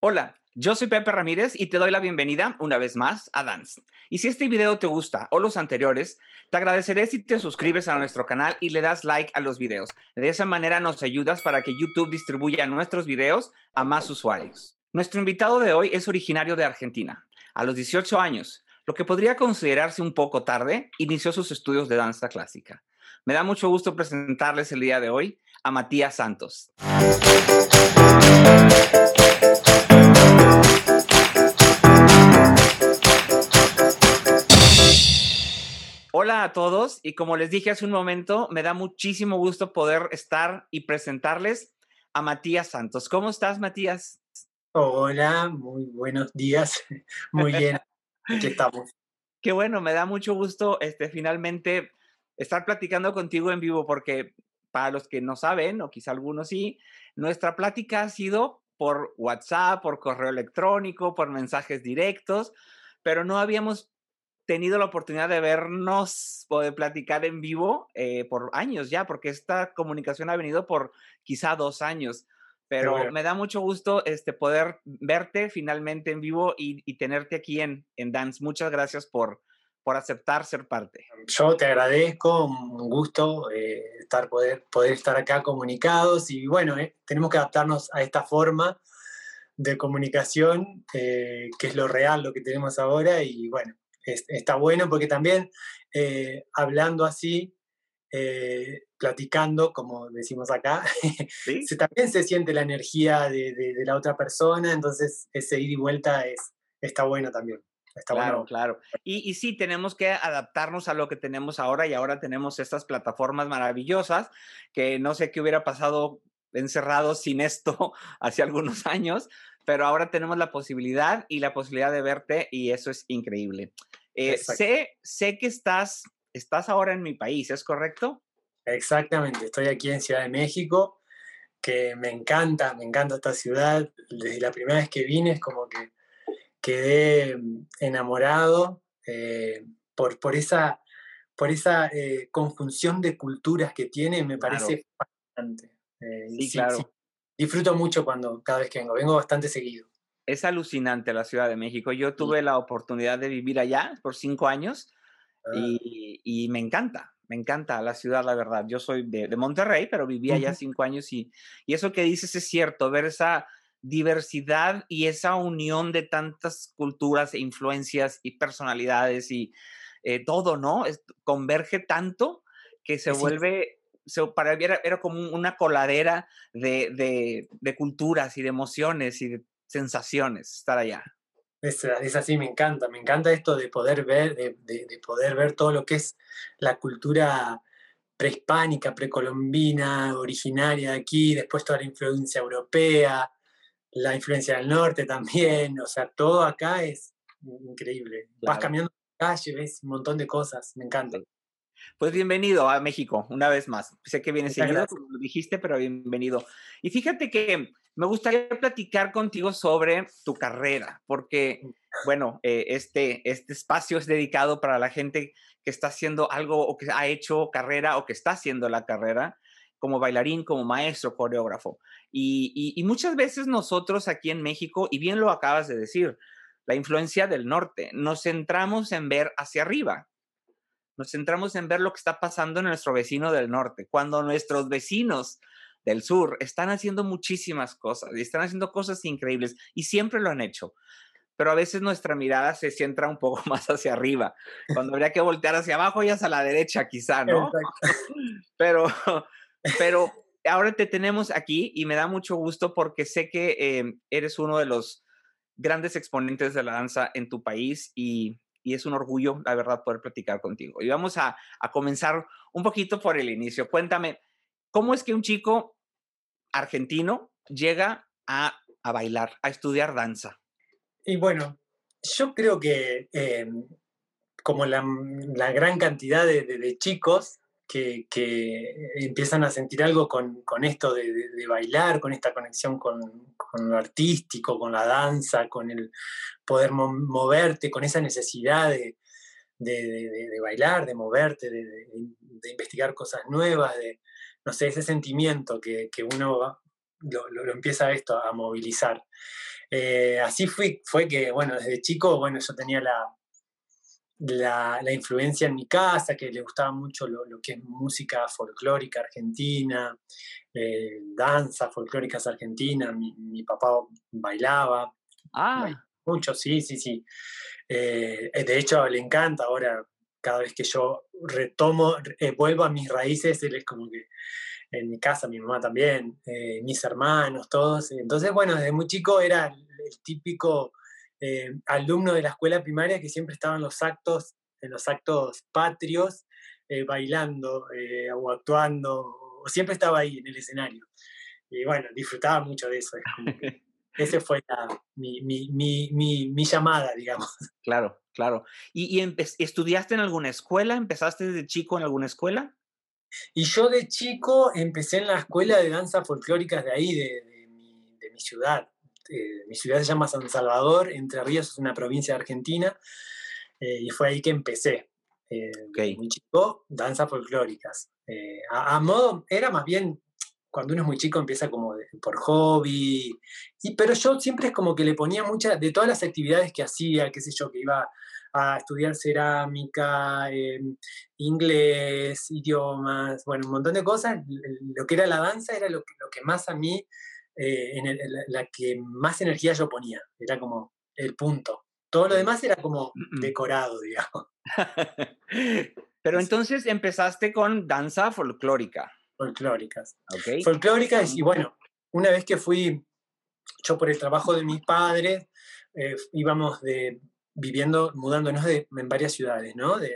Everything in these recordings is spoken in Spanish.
Hola, yo soy Pepe Ramírez y te doy la bienvenida una vez más a Dance. Y si este video te gusta o los anteriores, te agradeceré si te suscribes a nuestro canal y le das like a los videos. De esa manera nos ayudas para que YouTube distribuya nuestros videos a más usuarios. Nuestro invitado de hoy es originario de Argentina. A los 18 años, lo que podría considerarse un poco tarde, inició sus estudios de danza clásica. Me da mucho gusto presentarles el día de hoy a Matías Santos. Hola a todos y como les dije hace un momento, me da muchísimo gusto poder estar y presentarles a Matías Santos. ¿Cómo estás, Matías? Hola, muy buenos días. Muy bien, aquí estamos. Qué bueno, me da mucho gusto este, finalmente estar platicando contigo en vivo porque para los que no saben, o quizá algunos sí, nuestra plática ha sido por WhatsApp, por correo electrónico, por mensajes directos, pero no habíamos tenido la oportunidad de vernos o de platicar en vivo eh, por años ya, porque esta comunicación ha venido por quizá dos años. Pero me da mucho gusto este, poder verte finalmente en vivo y, tenerte aquí en, en Dance. Muchas gracias por, por aceptar ser parte. Yo te agradezco, un gusto eh, estar, poder, poder estar acá comunicados y bueno, eh, tenemos que adaptarnos a esta forma de comunicación, que es lo real, lo que tenemos ahora y bueno, está bueno porque también eh, hablando así, eh, platicando, como decimos acá, se, también se siente la energía de, la otra persona, entonces ese ida y vuelta es, está bueno también. Está claro, claro. Y, y sí, tenemos que adaptarnos a lo que tenemos ahora y ahora tenemos estas plataformas maravillosas que no sé qué hubiera pasado encerrados sin esto hace algunos años, pero ahora tenemos la posibilidad y la posibilidad de verte y eso es increíble. Eh, sé, sé que estás, estás ahora en mi país, ¿es correcto? Exactamente, estoy aquí en Ciudad de México, que me encanta, me encanta esta ciudad. Desde la primera vez que vine es como que quedé mm, enamorado eh, por, por esa, por esa eh, conjunción de culturas que tiene, me parece fascinante. sí, claro disfruto mucho cuando cada vez que vengo, vengo bastante seguido. Es alucinante la Ciudad de México. Yo tuve la oportunidad de vivir allá por cinco años ah. y, me encanta, me encanta la ciudad, la verdad. Yo soy de, Monterrey, pero viví allá cinco años y, y eso que dices es cierto, ver esa diversidad y esa unión de tantas culturas e influencias y personalidades y eh, todo, ¿no? converge tanto que se vuelve para mí era, como una coladera de, culturas y de emociones y de sensaciones estar allá. Es, así, me encanta, me encanta esto de poder ver, de, poder ver todo lo que es la cultura prehispánica, precolombina, originaria de aquí, después toda la influencia europea, la influencia del norte también, o sea, todo acá es increíble. Vas caminando por la calle, ves un montón de cosas, me encanta. Pues bienvenido a México, una vez más. Sé que vienes seguido, como lo dijiste, pero bienvenido. Y fíjate que me gustaría platicar contigo sobre tu carrera, porque, mm. bueno, eh, este, este espacio es dedicado para la gente que está haciendo algo o que ha hecho carrera o que está haciendo la carrera como bailarín, como maestro, coreógrafo. Y, y muchas veces nosotros aquí en México, y bien lo acabas de decir, la influencia del norte, nos centramos en ver hacia arriba, nos centramos en ver lo que está pasando en nuestro vecino del norte, cuando nuestros vecinos del sur están haciendo muchísimas cosas y están haciendo cosas increíbles y siempre lo han hecho. Pero a veces nuestra mirada se centra un poco más hacia arriba, cuando habría que voltear hacia abajo y hacia la derecha quizá, ¿no? pero, pero ahora te tenemos aquí y me da mucho gusto porque sé que eh, eres uno de los grandes exponentes de la danza en tu país y y es un orgullo, la verdad, poder platicar contigo. Y vamos a, comenzar un poquito por el inicio. Cuéntame, ¿cómo es que un chico argentino llega a, bailar, a estudiar danza? Y bueno, yo creo que em, como la, gran cantidad de, chicos que, empiezan a sentir algo con, esto de, bailar, con esta conexión con, con, lo artístico, con la danza, con el poder moverte, con esa necesidad de, bailar, de moverte, de, investigar cosas nuevas, de, no sé, ese sentimiento que, uno lo, empieza esto a movilizar. Eh, así fue, fue que, bueno, desde chico, bueno, yo tenía la, la, influencia en mi casa, que le gustaba mucho lo, que es música folclórica argentina, eh, danza folclóricas argentina, mi, papá bailaba. Ah. Mucho, sí, sí, sí. Eh, de hecho, le encanta ahora, cada vez que yo retomo, vuelvo a mis raíces, él es como que en mi casa, mi mamá también, eh, mis hermanos, todos. Entonces, bueno, desde muy chico era el, típico eh, alumno de la escuela primaria que siempre estaba en los actos, en los actos patrios, eh, bailando o actuando, o siempre estaba ahí en el escenario. Y bueno, disfrutaba mucho de eso. ese fue mi, mi, mi, mi, llamada, digamos. Claro, claro. ¿Y, y estudiaste en alguna escuela? ¿Empezaste desde chico en alguna escuela? Y yo de chico empecé en la escuela de danza folclóricas de ahí, de, mi, ciudad. Eh, mi ciudad se llama San Salvador, Entre Ríos es una provincia de Argentina, eh, y fue ahí que empecé. Eh, Muy chico, danza folclóricas. Eh, a, modo, era más bien, cuando uno es muy chico empieza como por hobby, y, pero yo siempre es como que le ponía mucha, de todas las actividades que hacía, qué sé yo, que iba a estudiar cerámica, em, inglés, idiomas, bueno, un montón de cosas. Lo que era la danza era lo que, lo que más a mí, eh, en la que más energía yo ponía, era como el punto. Todo lo demás era como decorado, digamos. Pero entonces empezaste con danza folclórica. Folclóricas. Folclóricas, y bueno, una vez que fui, yo por el trabajo de mis padres, eh, íbamos de viviendo, mudándonos de, en varias ciudades, ¿no? De,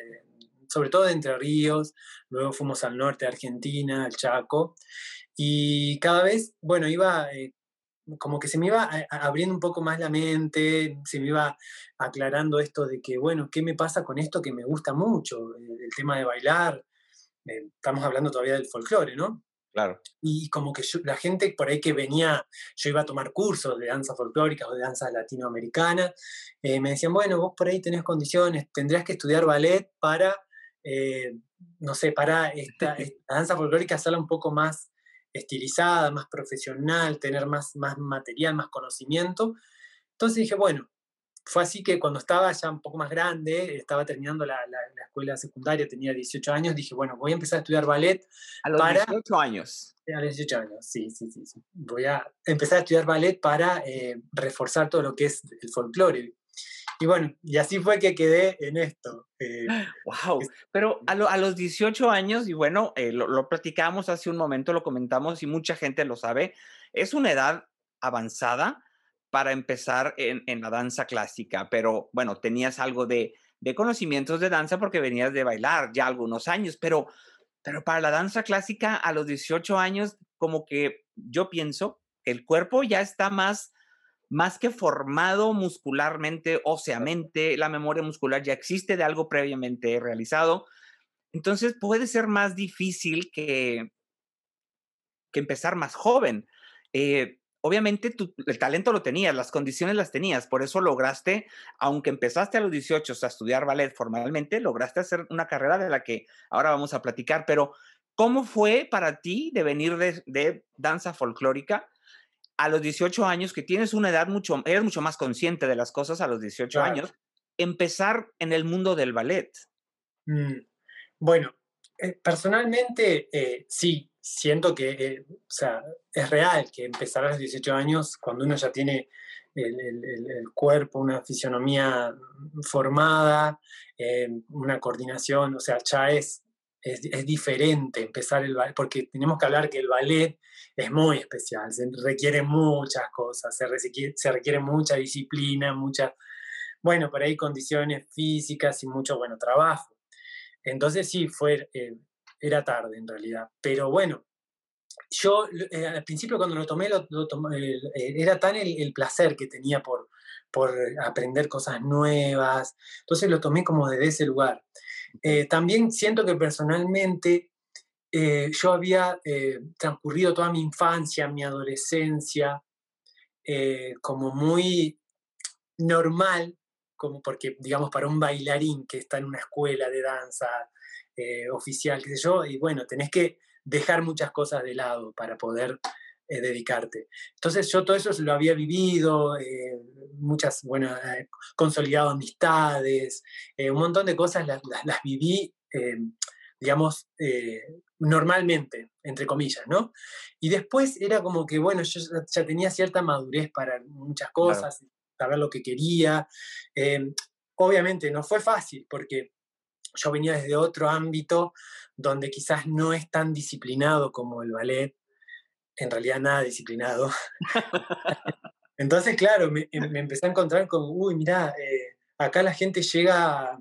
sobre todo de Entre Ríos, luego fuimos al norte de Argentina, al Chaco, y cada vez, bueno, iba eh, como que se me iba abriendo un poco más la mente, se me iba aclarando esto de que, bueno, ¿qué me pasa con esto que me gusta mucho? El, tema de bailar, eh, estamos hablando todavía del folclore, ¿no? Claro. Y como que la gente por ahí que venía, yo iba a tomar cursos de danza folclórica o de danza latinoamericana, eh, me decían, bueno, vos por ahí tenés condiciones, tendrías que estudiar ballet para, eh, no sé, para esta, danza folclórica hacerla un poco más estilizada, más profesional, tener más, más material, más conocimiento. Entonces dije, bueno, fue así que cuando estaba ya un poco más grande, estaba terminando la, escuela secundaria, tenía 18 años, dije, bueno, voy a empezar a estudiar ballet. A los 18 años. A los 18 años, sí, sí, sí, Voy a empezar a estudiar ballet para eh, reforzar todo lo que es el folclore. Y bueno, y así fue que quedé en esto. wow, eh, pero a, los 18 años, y bueno, eh, lo, lo platicamos hace un momento, lo comentamos y mucha gente lo sabe, es una edad avanzada para empezar en, la danza clásica, pero bueno, tenías algo de, conocimientos de danza porque venías de bailar ya algunos años, pero, pero para la danza clásica a los 18 años, como que yo pienso, el cuerpo ya está más, más que formado muscularmente, óseamente, la memoria muscular ya existe de algo previamente realizado, entonces puede ser más difícil que, que empezar más joven. Eh, obviamente el talento lo tenías, las condiciones las tenías, por eso lograste, aunque empezaste a los 18 a estudiar ballet formalmente, lograste hacer una carrera de la que ahora vamos a platicar, pero ¿cómo fue para ti de venir de, danza folclórica a los 18 años, que tienes una edad mucho, eres mucho más consciente de las cosas a los 18 años, empezar en el mundo del ballet? Mm, bueno, eh, personalmente eh, sí, siento que eh, o sea, es real que empezar a los 18 años, cuando uno ya tiene el, cuerpo, una fisionomía formada, eh, una coordinación, o sea, ya es, es, diferente empezar el ballet, porque tenemos que hablar que el ballet es muy especial, se requiere muchas cosas, se requiere, se requiere mucha disciplina, mucha, bueno, por ahí condiciones físicas y mucho, bueno, trabajo. Entonces sí, fue, eh, era tarde en realidad. Pero bueno, yo eh, al principio cuando lo tomé, lo, eh, era tan el, placer que tenía por, por aprender cosas nuevas, entonces lo tomé como desde ese lugar. Eh, también siento que personalmente yo había transcurrido toda mi infancia, mi adolescencia, como muy normal, como porque, digamos, para un bailarín que está en una escuela de danza, eh, oficial, qué sé yo, y bueno, tenés que dejar muchas cosas de lado para poder eh, dedicarte. Entonces yo todo eso lo había vivido, eh, muchas, bueno, eh, consolidado amistades, un montón de cosas las, las, viví, digamos, normalmente, entre comillas, ¿no? Y después era como que, bueno, yo ya tenía cierta madurez para muchas cosas, saber lo que quería. obviamente no fue fácil porque yo venía desde otro ámbito donde quizás no es tan disciplinado como el ballet, en realidad nada disciplinado. Entonces, claro, me, me, empecé a encontrar con, uy, mira, eh, acá la gente llega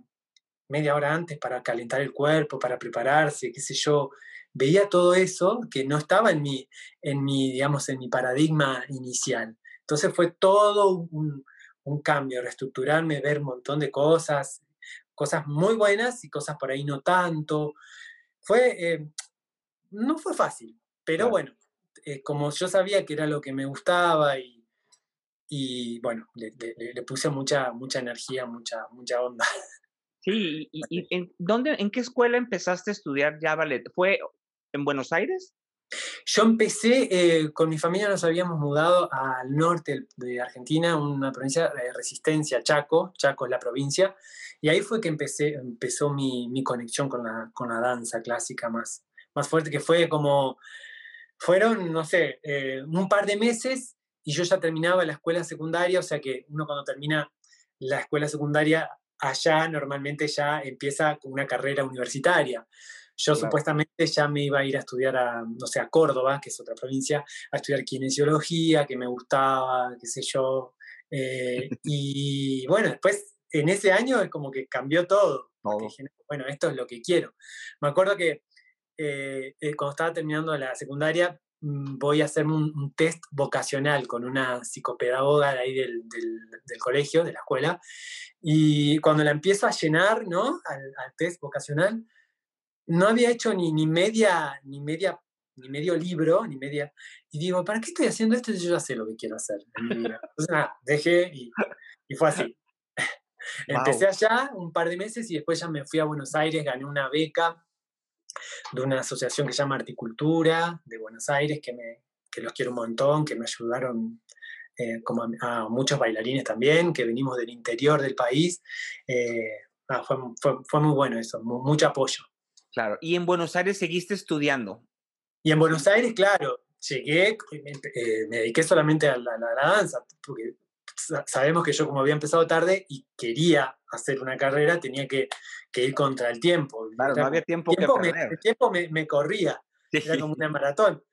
media hora antes para calentar el cuerpo, para prepararse, qué sé yo. Veía todo eso que no estaba en mi, en mi digamos, en mi paradigma inicial. Entonces fue todo un, un cambio, reestructurarme, ver un montón de cosas, cosas muy buenas y cosas por ahí no tanto. Fue, eh, no fue fácil, pero bueno, eh, como yo sabía que era lo que me gustaba y, y bueno, le, puse mucha, mucha energía, mucha, mucha onda. Sí, ¿y, en, dónde, en qué escuela empezaste a estudiar ya ballet? ¿Fue en Buenos Aires? Yo empecé, eh, con mi familia nos habíamos mudado al norte de Argentina, una provincia de Resistencia, Chaco, Chaco es la provincia, y ahí fue que empecé, empezó mi, mi conexión con la, con la danza clásica más, más fuerte, que fue como fueron, no sé, eh, un par de meses y yo ya terminaba la escuela secundaria, o sea que uno cuando termina la escuela secundaria allá normalmente ya empieza con una carrera universitaria. Yo supuestamente ya me iba a ir a estudiar a, no sé, a Córdoba, que es otra provincia, a estudiar kinesiología, que me gustaba, qué sé yo. Eh, y bueno, después en ese año es como que cambió todo. bueno, esto es lo que quiero. Me acuerdo que eh, eh, cuando estaba terminando la secundaria, mm, voy a hacerme un, test vocacional con una psicopedagoga de ahí del, del, colegio, de la escuela, y cuando la empiezo a llenar, ¿no? Al, test vocacional, no había hecho ni, ni media, ni media, ni medio libro, ni media, y digo, ¿para qué estoy haciendo esto? Yo ya sé lo que quiero hacer Entonces, nada, dejé y, y fue así. Empecé allá un par de meses y después ya me fui a Buenos Aires, gané una beca de una asociación que se llama Articultura de Buenos Aires, que, me, que los quiero un montón, que me ayudaron eh, como a, muchos bailarines también, que venimos del interior del país. Eh, fue, fue, fue, muy bueno eso, mucho apoyo. Claro, y en Buenos Aires seguiste estudiando. Y en Buenos Aires, claro, llegué, eh, me dediqué solamente a la, a la, danza, porque sabemos que yo como había empezado tarde y quería hacer una carrera, tenía que, ir contra el tiempo. Claro, no había tiempo, que perder. Me, el tiempo me, corría, era como una maratón.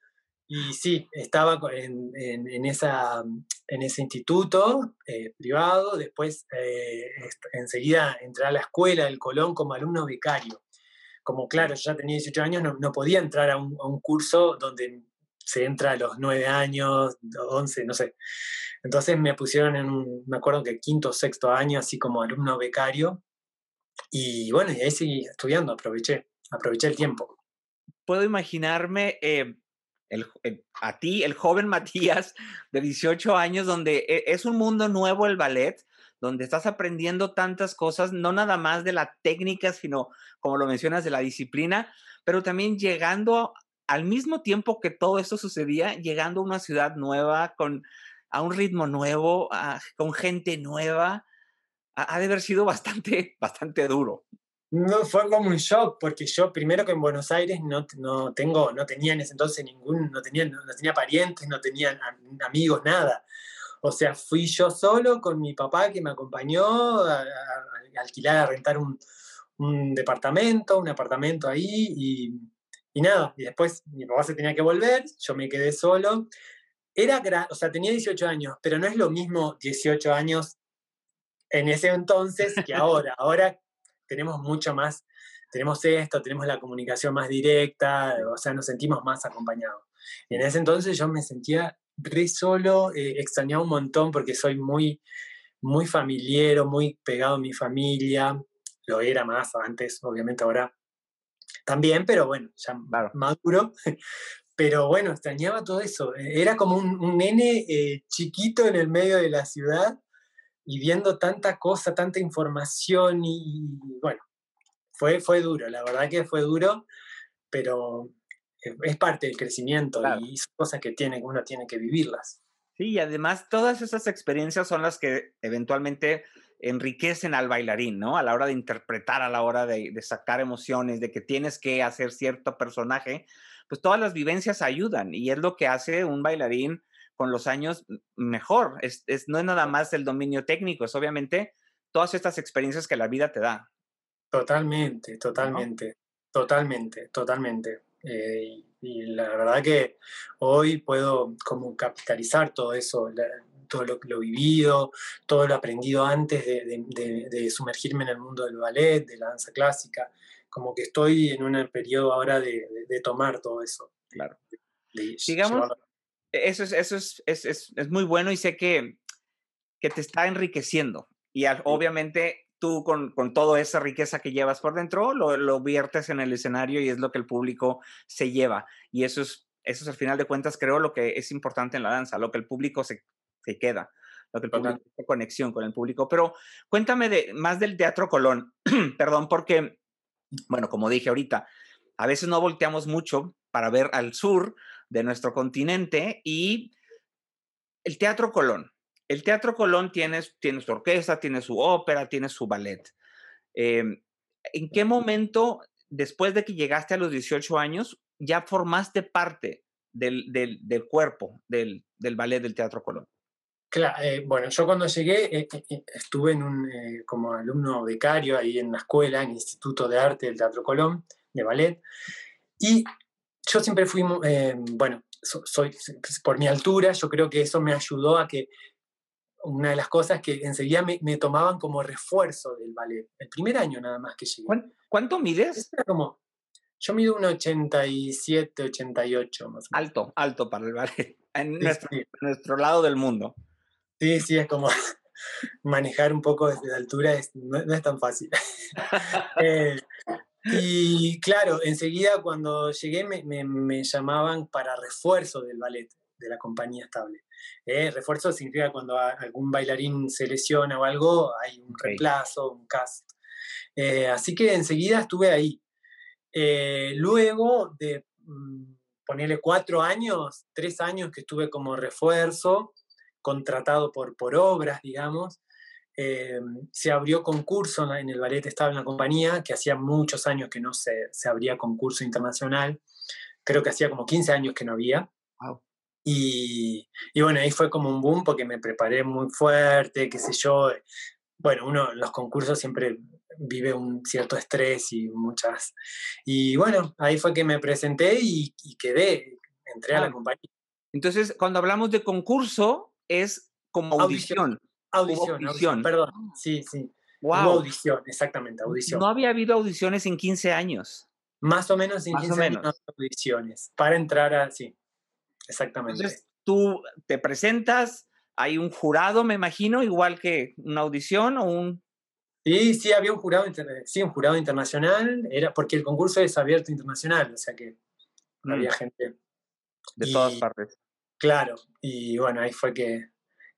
Y sí, estaba en, en, esa, en ese instituto eh, privado, después eh, enseguida entré a la escuela del Colón como alumno becario. Como claro, yo ya tenía 18 años, no, no podía entrar a un, a un curso donde se entra a los 9 años, 11, no sé. Entonces me pusieron en un, me acuerdo que quinto o sexto año, así como alumno becario. Y bueno, y ahí seguí estudiando, aproveché, aproveché el tiempo. Puedo imaginarme eh, el, a ti, el joven Matías de 18 años, donde e, es un mundo nuevo el ballet, donde estás aprendiendo tantas cosas, no nada más de la técnica, sino, como lo mencionas, de la disciplina, pero también llegando al mismo tiempo que todo esto sucedía, llegando a una ciudad nueva, con a un ritmo nuevo, con gente nueva, ha, de haber sido bastante, bastante duro. No, fue como un shock, porque yo primero que en Buenos Aires no, no, tengo, no tenía en ese entonces ningún, no tenía, no tenía parientes, no tenía amigos, nada. O sea, fui yo solo con mi papá que me acompañó a, alquilar, a rentar un, un, departamento, un apartamento ahí y, y, nada. Y después mi papá se tenía que volver, yo me quedé solo era, o sea, tenía 18 años, pero no es lo mismo 18 años en ese entonces que ahora. Ahora tenemos mucho más, tenemos esto, tenemos la comunicación más directa, o sea, nos sentimos más acompañados. Y en ese entonces yo me sentía re solo, eh, extrañaba un montón porque soy muy, muy familiar, muy pegado a mi familia, lo era más antes, obviamente ahora también, pero bueno, ya maduro, pero bueno, extrañaba todo eso. Era como un, nene eh, chiquito en el medio de la ciudad y viendo tanta cosa, tanta información y, bueno, fue, fue duro, la verdad que fue duro, pero es parte del crecimiento y son cosas que tiene, uno tiene que vivirlas. Sí, y además todas esas experiencias son las que eventualmente enriquecen al bailarín, ¿no? A la hora de interpretar, a la hora de, sacar emociones, de que tienes que hacer cierto personaje, pues todas las vivencias ayudan y es lo que hace un bailarín con los años mejor. Es, no es nada más el dominio técnico, es obviamente todas estas experiencias que la vida te da. Totalmente, totalmente, totalmente, totalmente. Eh, y la verdad que hoy puedo como capitalizar todo eso, todo lo, lo vivido, todo lo aprendido antes de, sumergirme en el mundo del ballet, de la danza clásica, como que estoy en un periodo ahora de, tomar todo eso. Claro. Digamos, eso, es, eso es, es, es, muy bueno y sé que, que te está enriqueciendo. Y obviamente tú con, con, toda esa riqueza que llevas por dentro, lo, lo, viertes en el escenario y es lo que el público se lleva. Y eso es, eso es al final de cuentas, creo, lo que es importante en la danza, lo que el público se, se queda, lo que público conexión con el público. Pero cuéntame de, más del Teatro Colón, perdón, porque, bueno, como dije ahorita, a veces no volteamos mucho para ver al sur de nuestro continente y el Teatro Colón el Teatro Colón tiene, tiene su orquesta, tiene su ópera, tiene su ballet. Em, ¿En qué momento, después de que llegaste a los 18 años, ya formaste parte del, cuerpo del, ballet del Teatro Colón? Claro, eh, bueno, yo cuando llegué eh, eh, estuve en un, como alumno becario ahí en la escuela, en el Instituto de Arte del Teatro Colón, de ballet, y yo siempre fui, bueno, soy, por mi altura, yo creo que eso me ayudó a que una de las cosas que enseguida me, tomaban como refuerzo del ballet. El primer año nada más que llegué. ¿Cuánto mides? como, yo mido un 87, 88 más Alto, alto para el ballet. En nuestro, lado del mundo. Sí, sí, es como manejar un poco desde la altura no, es tan fácil. Eh, y claro, enseguida cuando llegué me, me, llamaban para refuerzo del ballet, de la compañía estable. Eh, refuerzo significa cuando algún bailarín se lesiona o algo, hay un reemplazo, un cast. Eh, así que enseguida estuve ahí. Luego de mm, ponerle cuatro años, tres años que estuve como refuerzo, contratado por, por obras, digamos, se abrió concurso en el ballet estaba en la compañía, que hacía muchos años que no se, se abría concurso internacional, creo que hacía como 15 años que no había. Y, bueno, ahí fue como un boom porque me preparé muy fuerte, qué sé yo. Bueno, uno los concursos siempre vive un cierto estrés y muchas... Y bueno, ahí fue que me presenté y, quedé, entré a la compañía. Entonces, cuando hablamos de concurso, es como audición. Audición, audición, perdón. Sí, sí. Wow. audición, exactamente, audición. No había habido audiciones en 15 años. Más o menos en 15 años audiciones. Para entrar a, sí. Exactamente. Entonces, tú te presentas, hay un jurado, me imagino, igual que una audición o un... Sí, sí, había un jurado, sí, un jurado internacional, era porque el concurso es abierto internacional, o sea que había mm. gente. De todas partes. Claro, y bueno, ahí fue que,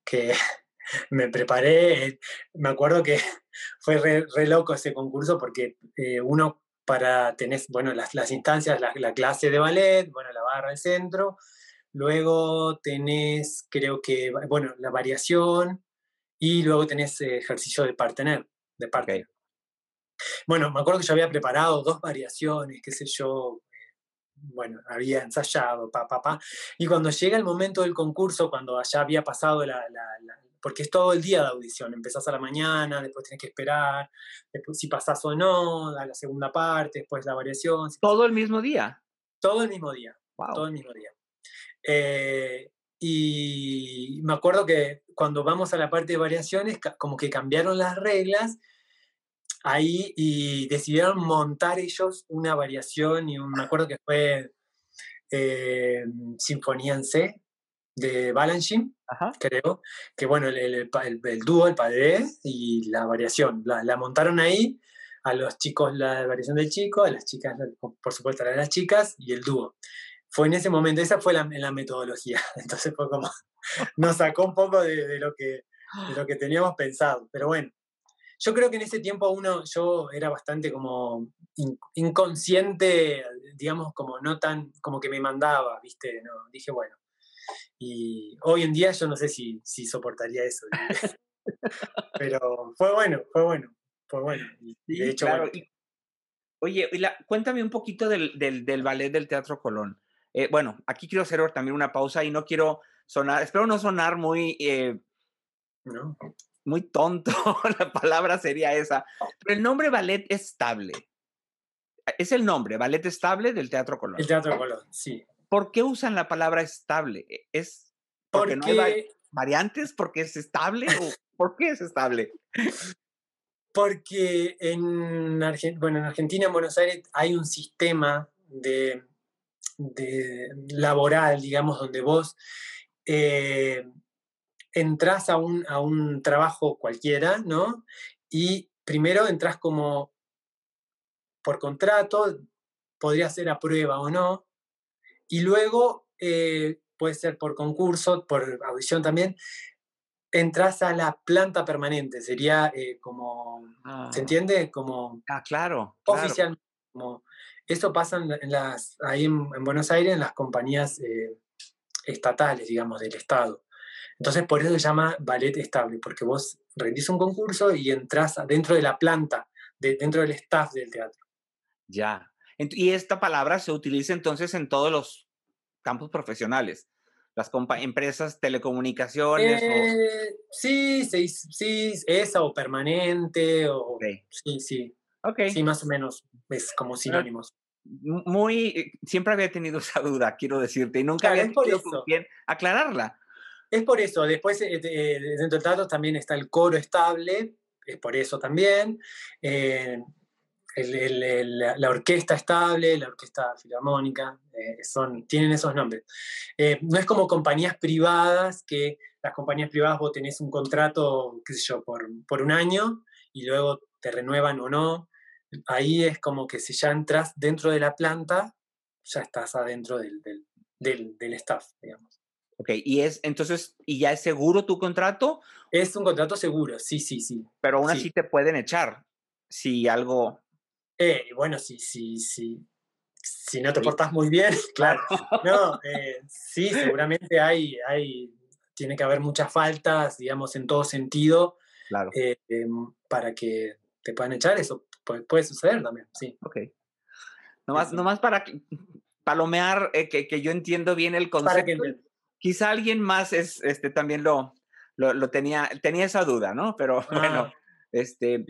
que me preparé. Me acuerdo que fue re, loco ese concurso porque eh, uno para tener, bueno, las, las instancias, la, la, clase de ballet, bueno, la barra del centro, Luego tenés, creo que, bueno, la variación y luego tenés ejercicio de partener, de parte. Bueno, me acuerdo que yo había preparado dos variaciones, qué sé yo, bueno, había ensayado, pa, pa, pa. Y cuando llega el momento del concurso, cuando ya había pasado la, porque es todo el día de audición, empezás a la mañana, después tienes que esperar, después si pasás o no, a la segunda parte, después la variación. ¿Todo el mismo día? Todo el mismo día, todo el mismo día. Eh, y me acuerdo que cuando vamos a la parte de variaciones, como que cambiaron las reglas ahí y decidieron montar ellos una variación y me acuerdo que fue eh, Sinfonía en C de Balanchine, creo, que bueno, el, el, dúo, el padre y la variación, la, la, montaron ahí, a los chicos la variación del chico, a las chicas, por supuesto, a las chicas y el dúo fue en ese momento, esa fue la, la metodología. Entonces fue como, nos sacó un poco de, lo que, de lo que teníamos pensado. Pero bueno, yo creo que en ese tiempo uno, yo era bastante como inconsciente, digamos, como no tan, como que me mandaba, ¿viste? No, dije, bueno. Y hoy en día yo no sé si, si soportaría eso. Pero fue bueno, fue bueno, fue bueno. de hecho, oye, cuéntame un poquito del, del, ballet del Teatro Colón. Eh, bueno, aquí quiero hacer también una pausa y no quiero sonar, espero no sonar muy... Eh, no muy tonto, la palabra sería esa, pero el nombre ballet estable. Es el nombre, ballet estable del Teatro Colón. El Teatro Colón, sí. ¿Por qué usan la palabra estable? E, ¿Es porque, no hay variantes? ¿Porque es estable? ¿O ¿Por qué es estable? Porque en, bueno, en Argentina, en Buenos Aires, hay un sistema de, de laboral, digamos, donde vos eh, entras a un, a un trabajo cualquiera, ¿no? Y primero entras como por contrato, podría ser a prueba o no, y luego eh, puede ser por concurso, por audición también, entras a la planta permanente, sería eh, como, ¿se ah. entiende? Como ah, claro, oficialmente. Como, eso pasa en las, ahí en, Buenos Aires en las compañías eh, estatales, digamos, del Estado. Entonces, por eso se llama ballet estable, porque vos rendís un concurso y entras dentro de la planta, dentro del staff del teatro. Ya. Y esta palabra se utiliza entonces en todos los campos profesionales. Las empresas, telecomunicaciones. Eh, sí, sí, sí, esa o permanente, o. Sí, sí. Okay. Sí, más o menos es como sinónimos. Muy, eh, siempre había tenido esa duda, quiero decirte, y nunca había tenido bien aclararla. Es por eso, después eh, eh, dentro del trato también está el coro estable, es por eso también. Eh, la orquesta estable, la orquesta filarmónica, son, tienen esos nombres. no es como compañías privadas, que las compañías privadas vos tenés un contrato, qué sé yo, por, por un año y luego te renuevan o no. Ahí es como que si ya entras dentro de la planta, ya estás adentro del, del, del staff, digamos. Ok, y es entonces, ¿y ya es seguro tu contrato? Es un contrato seguro, sí, sí, sí. Pero aún así te pueden echar si algo. Eh, bueno, sí, sí, sí. Si no te portas muy bien, claro. No, eh, sí, seguramente hay, hay, tiene que haber muchas faltas, digamos, en todo sentido. Claro. Eh, em, para que te puedan echar, eso puede, suceder también, sí. Ok. Nomás, nomás para palomear, eh, que, que, yo entiendo bien el concepto. Para que quizá alguien más es, este, también lo, lo, tenía, tenía esa duda, ¿no? Pero bueno, ah, este,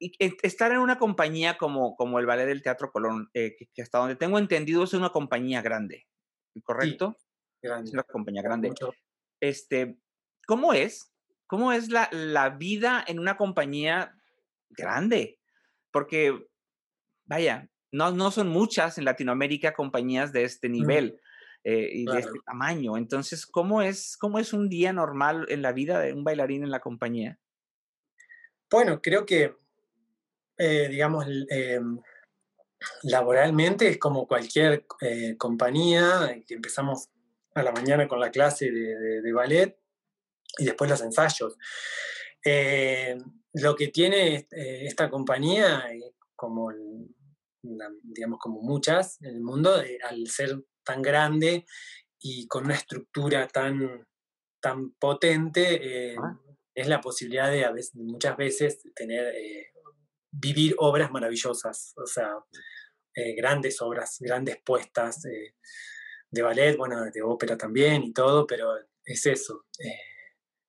y estar en una compañía como, como el Ballet del Teatro Colón, eh, que, hasta donde tengo entendido es una compañía grande, ¿correcto? grande. Es una compañía grande. Este, ¿Cómo es? ¿Cómo es la, la vida en una compañía grande? Porque, vaya, no, no son muchas en Latinoamérica compañías de este nivel. Eh, y de este tamaño. Entonces, ¿cómo es, ¿cómo es un día normal en la vida de un bailarín en la compañía? Bueno, creo que, eh, digamos, eh, laboralmente es como cualquier compañía, que empezamos a la mañana con la clase de, ballet y después los ensayos. lo que tiene esta compañía, como, digamos, como muchas en el mundo, al ser tan grande y con una estructura tan, tan potente, eh, ah. es la posibilidad de muchas veces tener, eh, vivir obras maravillosas, o sea, eh, grandes obras, grandes puestas de ballet, bueno, de ópera también y todo, pero es eso.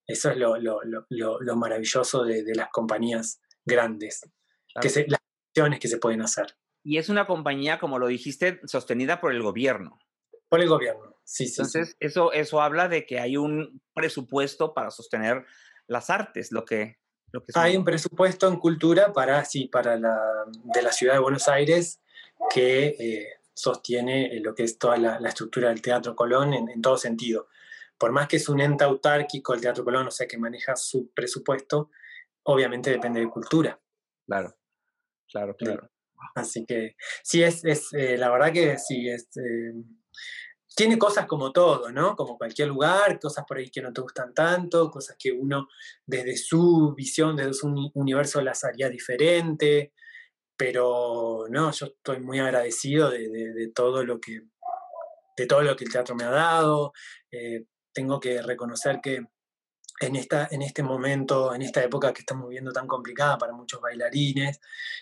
eso es lo, lo, lo, lo maravilloso de, de, las compañías grandes, que se, las acciones que se pueden hacer. Y es una compañía, como lo dijiste, sostenida por el gobierno. Por el gobierno, sí, sí. Entonces, Eso, eso habla de que hay un presupuesto para sostener las artes, lo que... Lo que hay un presupuesto en cultura para, sí, para la, de la ciudad de Buenos Aires que eh, sostiene eh, lo que es toda la, estructura del Teatro Colón en, todo sentido. Por más que es un ente autárquico el Teatro Colón, o sea, que maneja su presupuesto, obviamente depende de cultura. Claro, claro, claro. Así que sí, es, es eh, la verdad que sí, es tiene cosas como todo, ¿no? Como cualquier lugar, cosas por ahí que no te gustan tanto, cosas que uno desde su visión, desde su universo las haría diferente, pero no, yo estoy muy agradecido de, todo lo que de todo lo que el teatro me ha dado. Eh, tengo que reconocer que en, esta, en este momento, en esta época que estamos viviendo tan complicada para muchos bailarines,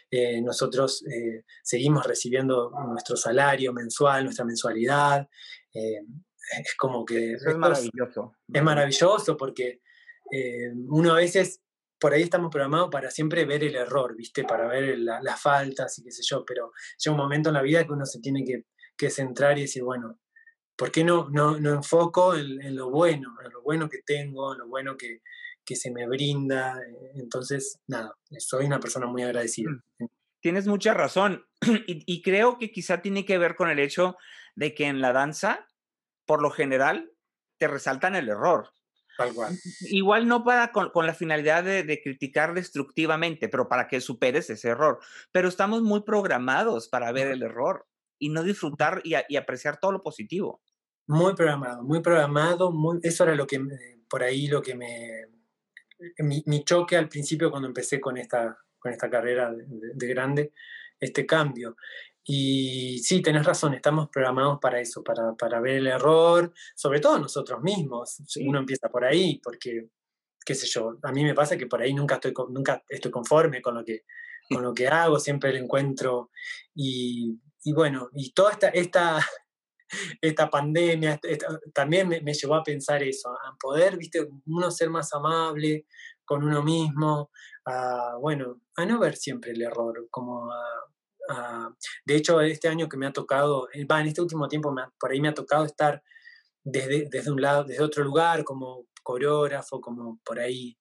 eh, nosotros eh, seguimos recibiendo nuestro salario mensual, nuestra mensualidad. Eh, es como que... es maravilloso. Es, maravilloso porque uno a veces, por ahí estamos programados para siempre ver el error, ¿viste? Para ver las faltas y qué sé yo, pero llega un momento en la vida que uno se tiene que, que centrar y decir, bueno, ¿Por qué no, no, no enfoco en, lo bueno, en lo bueno que tengo, en lo bueno que, se me brinda? Entonces, nada, soy una persona muy agradecida. Mm. Tienes mucha razón y, creo que quizá tiene que ver con el hecho de que en la danza, por lo general, te resaltan el error. Tal cual. Igual no para con, la finalidad de, criticar destructivamente, pero para que superes ese error. Pero estamos muy programados para ver el error y no disfrutar y apreciar todo lo positivo. Muy programado, muy programado, muy, eso era lo que, por ahí lo que me, mi, choque al principio cuando empecé con esta, con esta carrera de, grande, este cambio. Y sí, tenés razón, estamos programados para eso, para, para ver el error, sobre todo nosotros mismos. Uno empieza por ahí, porque, qué sé yo, a mí me pasa que por ahí nunca estoy, nunca estoy conforme con lo que, con lo que hago, siempre lo encuentro. Y, y bueno, y toda esta, esta, esta pandemia también me, llevó a pensar eso, a poder, viste, uno ser más amable con uno mismo, a, bueno, a no ver siempre el error, como de hecho, este año que me ha tocado, eh, va, en este último tiempo por ahí me ha tocado estar desde, desde un lado, desde otro lugar, como coreógrafo, como por ahí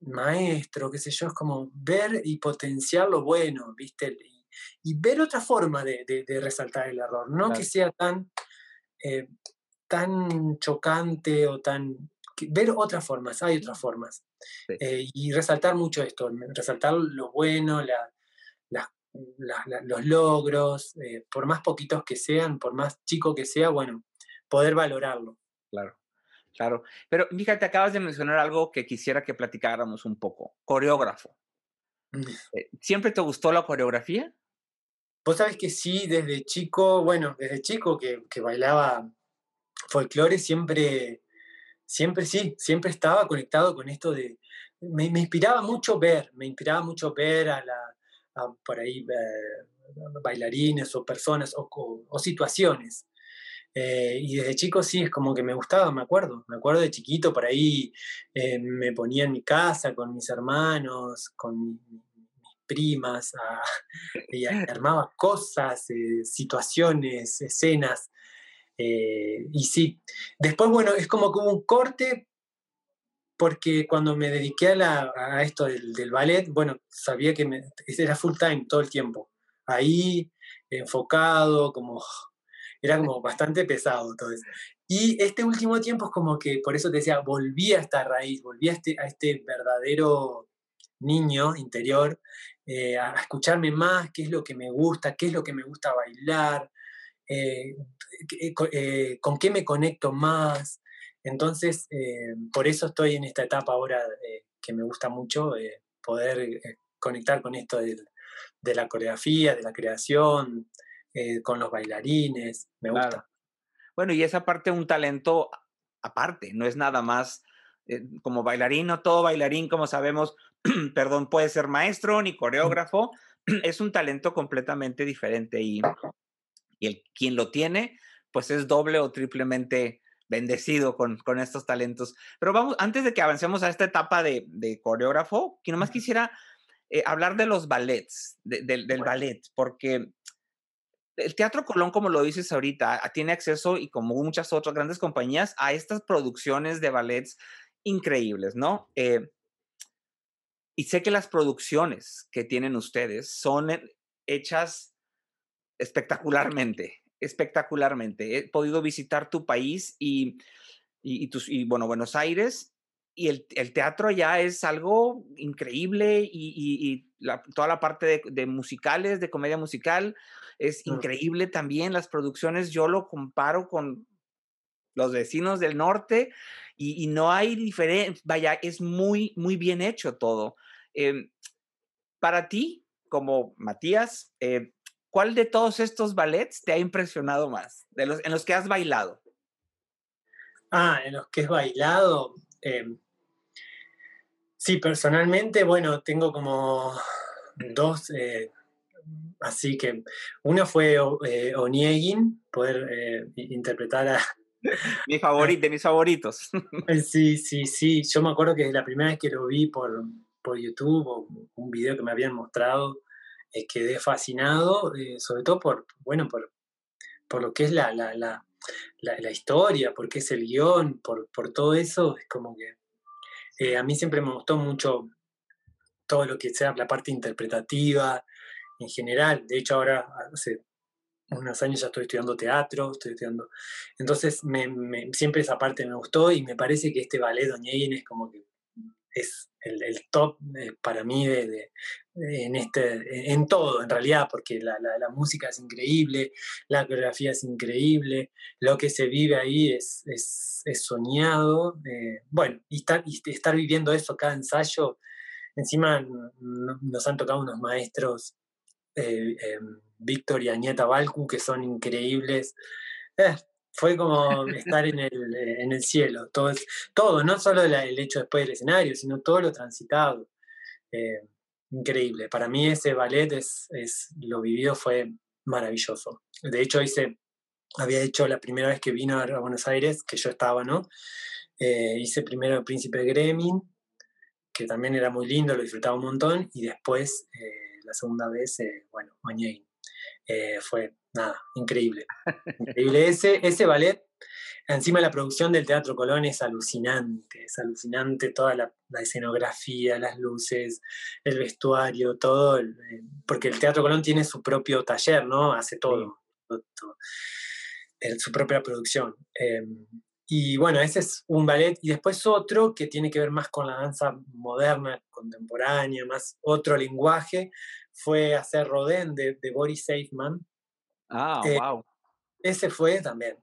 maestro, qué sé yo, es como ver y potenciar lo bueno, ¿viste? y ver otra forma de, resaltar el error, no que sea tan, eh, tan chocante o tan... ver otras formas, hay otras formas. Eh, y resaltar mucho esto, resaltar lo bueno, los logros, eh, por más poquitos que sean, por más chico que sea, bueno, poder valorarlo. Claro. Claro, pero fíjate, acabas de mencionar algo que quisiera que platicáramos un poco. Coreógrafo. Mm. ¿Siempre te gustó la coreografía? Vos sabés que sí, desde chico, bueno, desde chico que, bailaba folclore, siempre, siempre sí, siempre estaba conectado con esto de, me, inspiraba mucho ver, me inspiraba mucho ver a la, por ahí, eh, bailarines o personas o, situaciones. Eh, y desde chico sí, es como que me gustaba, me acuerdo, me acuerdo de chiquito, por ahí eh, me ponía en mi casa con mis hermanos, con primas, y armaba cosas, eh, situaciones, escenas. Eh, y sí, después, bueno, es como que un corte porque cuando me dediqué a, esto del, ballet, bueno, sabía que me, era full time todo el tiempo. Ahí, enfocado, como era como bastante pesado todo eso. Y este último tiempo es como que, por eso te decía, volví a esta raíz, volví a este, a este verdadero niño interior eh, a escucharme más, qué es lo que me gusta, qué es lo que me gusta bailar, eh, eh, con qué me conecto más. Entonces, por eso estoy en esta etapa ahora que me gusta mucho poder conectar con esto de, la coreografía, de la creación, con los bailarines, me gusta. Bueno, y esa parte un talento aparte, no es nada más como bailarín, no todo bailarín, como sabemos, perdón, puede ser maestro ni coreógrafo, es un talento completamente diferente y, y el, quien lo tiene, pues es doble o triplemente bendecido con, con estos talentos. Pero vamos, antes de que avancemos a esta etapa de, de coreógrafo, que nomás quisiera eh, hablar de los ballets, del ballet, porque el Teatro Colón, como lo dices ahorita, tiene acceso, y como muchas otras grandes compañías, a estas producciones de ballets increíbles, ¿no? Eh, y sé que las producciones que tienen ustedes son hechas espectacularmente, espectacularmente. He podido visitar tu país y, y, tus, y bueno, Buenos Aires y el, el, teatro ya es algo increíble y, toda la parte de, musicales, de comedia musical, es increíble también. Las producciones yo lo comparo con los vecinos del norte, y, no hay diferencia, vaya, es muy, muy bien hecho todo. Em, para ti, como Matías, eh, ¿cuál de todos estos ballets te ha impresionado más, de los, en los que has bailado? Ah, en los que he bailado. Em, sí, personalmente, bueno, tengo como dos, eh, así que uno fue eh, poder eh, interpretar a... Mi favorito, mis favoritos. sí, sí, sí. Yo me acuerdo que la primera vez que lo vi por, por YouTube o un video que me habían mostrado, quedé fascinado, sobre todo por, bueno, por, por lo que es la, la, la, la, historia, porque es el guion, por, por todo eso, es como que a mí siempre me gustó mucho todo lo que sea la parte interpretativa en general. De hecho, ahora hace unos años ya estoy estudiando teatro, estoy estudiando. Entonces, siempre esa parte me gustó y me parece que este ballet Doña es como que es el, top eh, para mí de, en, este, en todo, en realidad, porque la, música es increíble, la coreografía es increíble, lo que se vive ahí es, es, soñado. Eh, bueno, y estar, y estar viviendo eso cada ensayo Encima nos han tocado unos maestros, eh, em, Víctor y Añeta Balcu, que son increíbles. Eh, fue como estar en el, eh, en el cielo. Todo, todo no solo el hecho después del escenario, sino todo lo transitado. increíble. Para mí ese ballet es, es, lo vivido fue maravilloso. De hecho, hice, había hecho la primera vez que vino a Buenos Aires, que yo estaba, ¿no? hice primero el Príncipe Gremlin, que también era muy lindo, lo disfrutaba un montón, y después, eh, la segunda vez, eh, bueno, Oñein. Eh, fue, nada, increíble. Increíble. Ese, ese ballet, encima la producción del Teatro Colón es alucinante, es alucinante toda la, escenografía, las luces, el vestuario, todo, porque el Teatro Colón tiene su propio taller, ¿no? Hace todo, su propia producción. Em, y bueno, ese es un ballet. Y después otro que tiene que ver más con la danza moderna, contemporánea, más otro lenguaje, fue hacer Rodin de, Boris Seifman. Ah, wow. Eh, ese fue también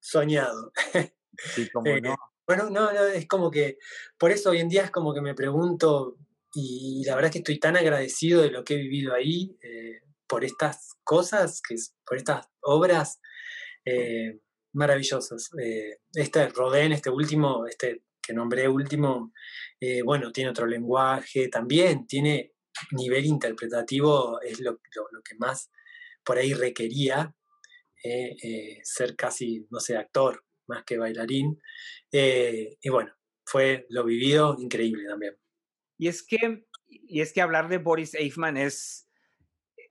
soñado. Sí, como eh, no. Bueno, no, no, es como que, por eso hoy en día es como que me pregunto, y, la verdad es que estoy tan agradecido de lo que he vivido ahí, eh, por estas cosas, que, por estas obras. Eh, este Rodén, este último, este que nombré último, bueno, tiene otro lenguaje, también tiene nivel interpretativo, es lo, que más por ahí requería, eh, ser casi, no sé, actor más que bailarín. y bueno, fue lo vivido increíble también. Y es que, y es que hablar de Boris Eifman es,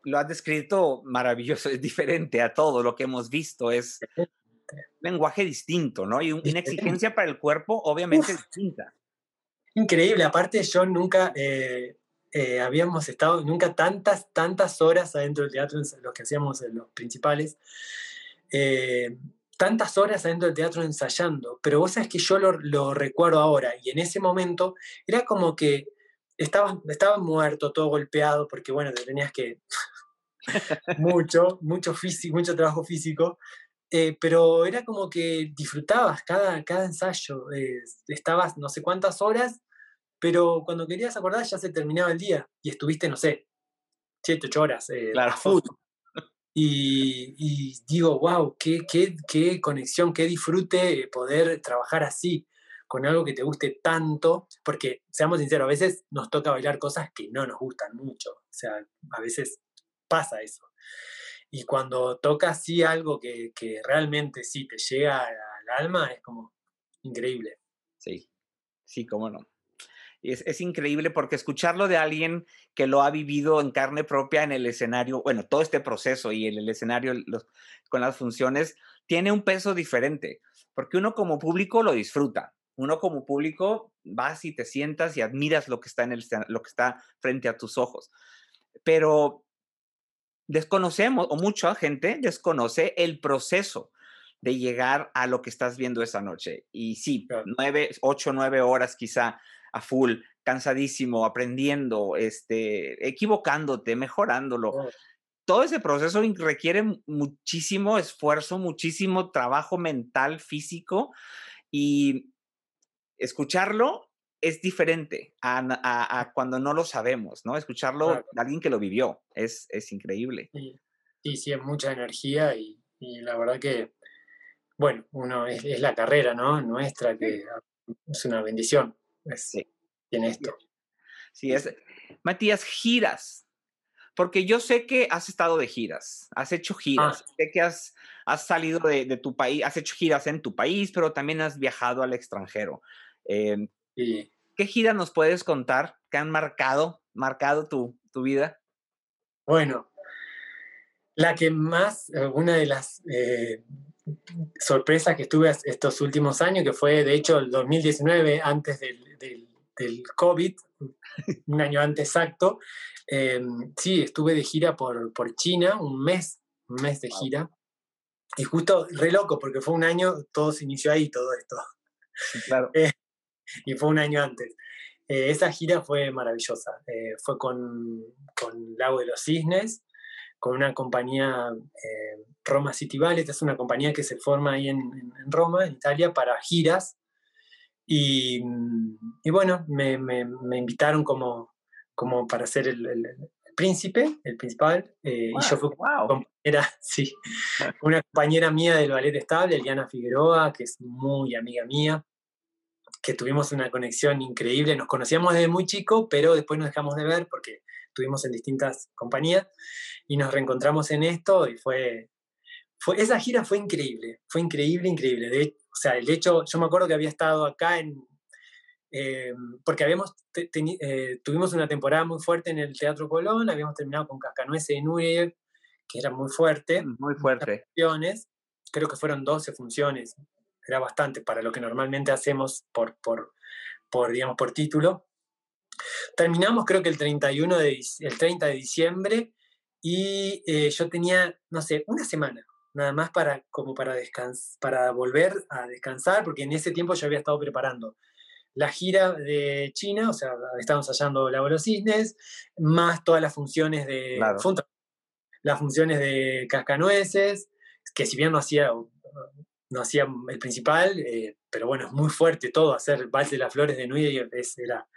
lo has descrito maravilloso, es diferente a todo lo que hemos visto, es lenguaje distinto, ¿no? Y una exigencia para el cuerpo obviamente distinta. Increíble, aparte yo nunca eh, eh, habíamos estado, nunca tantas, tantas horas adentro del teatro, lo que hacíamos los principales, eh, tantas horas adentro del teatro ensayando, pero vos sabés que yo lo, recuerdo ahora y en ese momento era como que estaba, estaba muerto, todo golpeado, porque bueno, te tenías que... mucho, mucho físico, mucho trabajo físico, eh, pero era como que disfrutabas cada, cada ensayo, eh, estabas no sé cuántas horas, pero cuando querías acordar ya se terminaba el día y estuviste, no sé, siete, ocho horas eh, claro. Y, y, digo, wow, qué, qué, qué conexión, qué disfrute poder trabajar así, con algo que te guste tanto, porque seamos sinceros, a veces nos toca bailar cosas que no nos gustan mucho, o sea, a veces pasa eso. Y cuando toca así algo que, realmente sí te llega al alma, es como increíble. Sí, sí, cómo no. Es, es, increíble porque escucharlo de alguien que lo ha vivido en carne propia en el escenario, bueno, todo este proceso y en el escenario con las funciones, tiene un peso diferente, porque uno como público lo disfruta. Uno como público vas y te sientas y admiras lo que está en el lo que está frente a tus ojos. Pero desconocemos, o mucha gente desconoce el proceso de llegar a lo que estás viendo esa noche. Y sí, nueve, ocho, nueve horas quizá a full, cansadísimo, aprendiendo, este, equivocándote, mejorándolo. todo ese proceso requiere muchísimo esfuerzo, muchísimo trabajo mental, físico y escucharlo es diferente a, cuando no lo sabemos, ¿no? Escucharlo de alguien que lo vivió es, es increíble. Sí, sí, es mucha energía y, la verdad que, bueno, uno es, la carrera, ¿no? Nuestra, que es una bendición. Sí. Tiene esto. Sí, es. Matías, giras porque yo sé que has estado de giras, has hecho giras, ah. sé que has, has salido de, tu país, has hecho giras en tu país, pero también has viajado al extranjero. Em, ¿Qué giras nos puedes contar que han marcado, marcado tu, tu vida? Bueno, la que más, eh, una de las eh, sorpresas que estuve estos últimos años, que fue de hecho el 2019, antes del, del, del COVID, un año antes exacto, Em, sí, estuve de gira por, por China, un mes, un mes de gira. Y justo, re loco, porque fue un año, todo se inició ahí, todo esto. claro. Eh, y fue un año antes. Eh, esa gira fue maravillosa. Eh, fue con, con Lago de los Cisnes, con una compañía, Roma City Ballet, es una compañía que se forma ahí en, en Roma, en Italia, para giras. Y, y bueno, me, me, me invitaron como, como para ser el, príncipe, el principal, eh, y yo fui compañera, sí, una compañera mía del ballet estable, Eliana Figueroa, que es muy amiga mía, que tuvimos una conexión increíble, nos conocíamos desde muy chico, pero después nos dejamos de ver porque estuvimos en distintas compañías y nos reencontramos en esto y fue, fue esa gira fue increíble, fue increíble, increíble. De, o sea, el hecho, yo me acuerdo que había estado acá en, eh, porque habíamos eh, tuvimos una temporada muy fuerte en el Teatro Colón, habíamos terminado con Cascanueces de Núñez, que era muy fuerte. Mm, muy fuerte. Funciones, creo que fueron 12 funciones, era bastante para lo que normalmente hacemos por, por, por, digamos, por título. Terminamos creo que el, 31 de, el 30 de diciembre y eh, yo tenía, no sé, una semana nada más para, como para, descans para volver a descansar, porque en ese tiempo yo había estado preparando la gira de China, o sea, estamos hallando la cisnes, más todas las funciones de las funciones de Cascanueces, que si bien no hacía, no hacía el principal, eh, pero bueno, es muy fuerte todo, hacer Vals de las Flores de Nui era...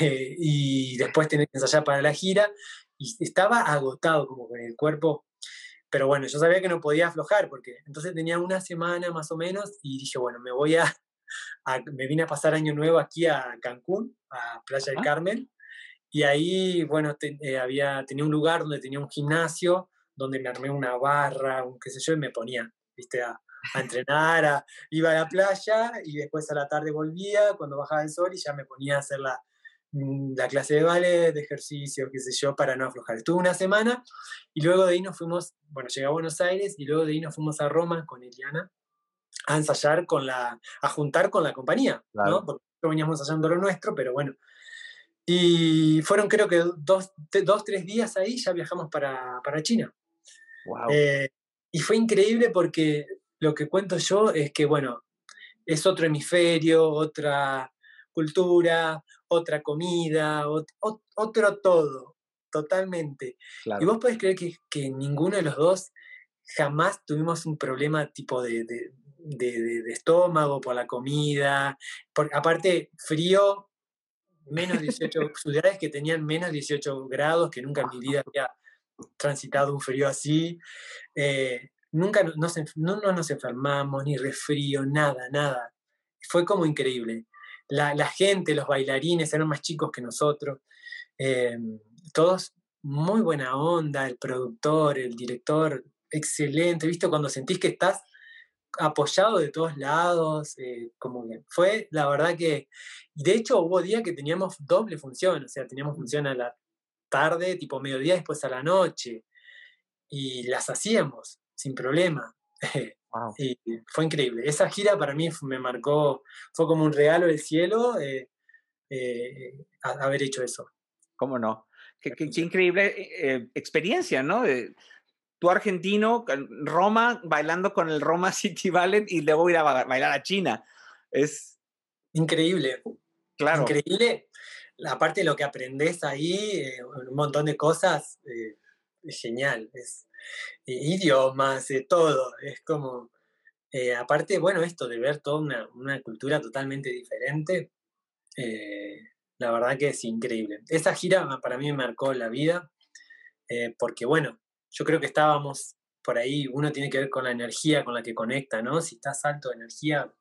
Eh, y después tener que ensayar para la gira, y estaba agotado como con el cuerpo, pero bueno, yo sabía que no podía aflojar, porque entonces tenía una semana más o menos, y dije, bueno, me voy a me vine a pasar año nuevo aquí a Cancún, a Playa del Carmen, y ahí, bueno, eh, había, tenía un lugar donde tenía un gimnasio, donde me armé una barra, un qué sé yo, y me ponía, viste, a, entrenar, iba a la playa y después a la tarde volvía cuando bajaba el sol y ya me ponía a hacer la, mm, la clase de ballet, de ejercicio, qué sé yo, para no aflojar. Estuve una semana y luego de ahí nos fuimos, bueno, llegué a Buenos Aires y luego de ahí nos fuimos a Roma con Eliana a ensayar con la, a juntar con la compañía, ¿no? Porque veníamos ensayando lo nuestro, pero bueno. Y fueron creo que dos, dos tres días ahí ya viajamos para, para China. Eh, y fue increíble porque lo que cuento yo es que, bueno, es otro hemisferio, otra cultura, otra comida, otro todo, totalmente. Y vos podés creer que, que, ninguno de los dos jamás tuvimos un problema tipo de, de, estómago, por la comida. Por, aparte, frío, menos 18, ciudades que tenían menos 18 grados, que nunca en mi vida había transitado un frío así. Eh, nunca nos, no, nos enfermamos, ni resfrío, nada, nada. Fue como increíble. La, gente, los bailarines eran más chicos que nosotros. Eh, todos muy buena onda, el productor, el director, excelente. ¿Viste? Cuando sentís que estás apoyado de todos lados, eh, como que fue la verdad que, de hecho hubo días que teníamos doble función, o sea, teníamos función a la tarde, tipo mediodía, después a la noche, y las hacíamos sin problema. y fue increíble. Esa gira para mí me marcó, fue como un regalo del cielo eh, eh, haber hecho eso. ¿Cómo no? Qué, qué, increíble experiencia, ¿no? tú argentino, Roma, bailando con el Roma City Ballet y luego ir a bailar a China. Es increíble. Claro. Increíble. Aparte de lo que aprendes ahí, eh, un montón de cosas. Eh, genial. Es, idiomas, todo. Es como, aparte, bueno, esto de ver toda una, una cultura totalmente diferente, la verdad que es increíble. Esa gira para mí me marcó la vida, porque bueno, yo creo que estábamos por ahí, uno tiene que ver con la energía con la que conecta, ¿no? Si estás alto de energía,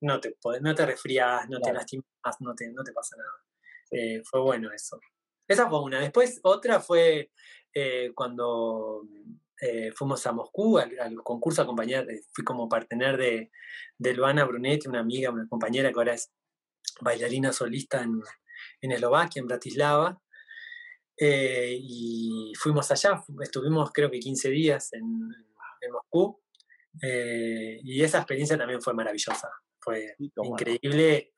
no te, no te resfrías, no te lastimas, no te, no te pasa nada. Eh, fue bueno eso. Esa fue una. Después otra fue eh, cuando eh, fuimos a Moscú al, concurso acompañar, fui como partener de, de Luana Brunetti, una amiga, una compañera que ahora es bailarina solista en, en Eslovaquia, en Bratislava. y fuimos allá, estuvimos creo que 15 días en, en Moscú. y esa experiencia también fue maravillosa fue increíble.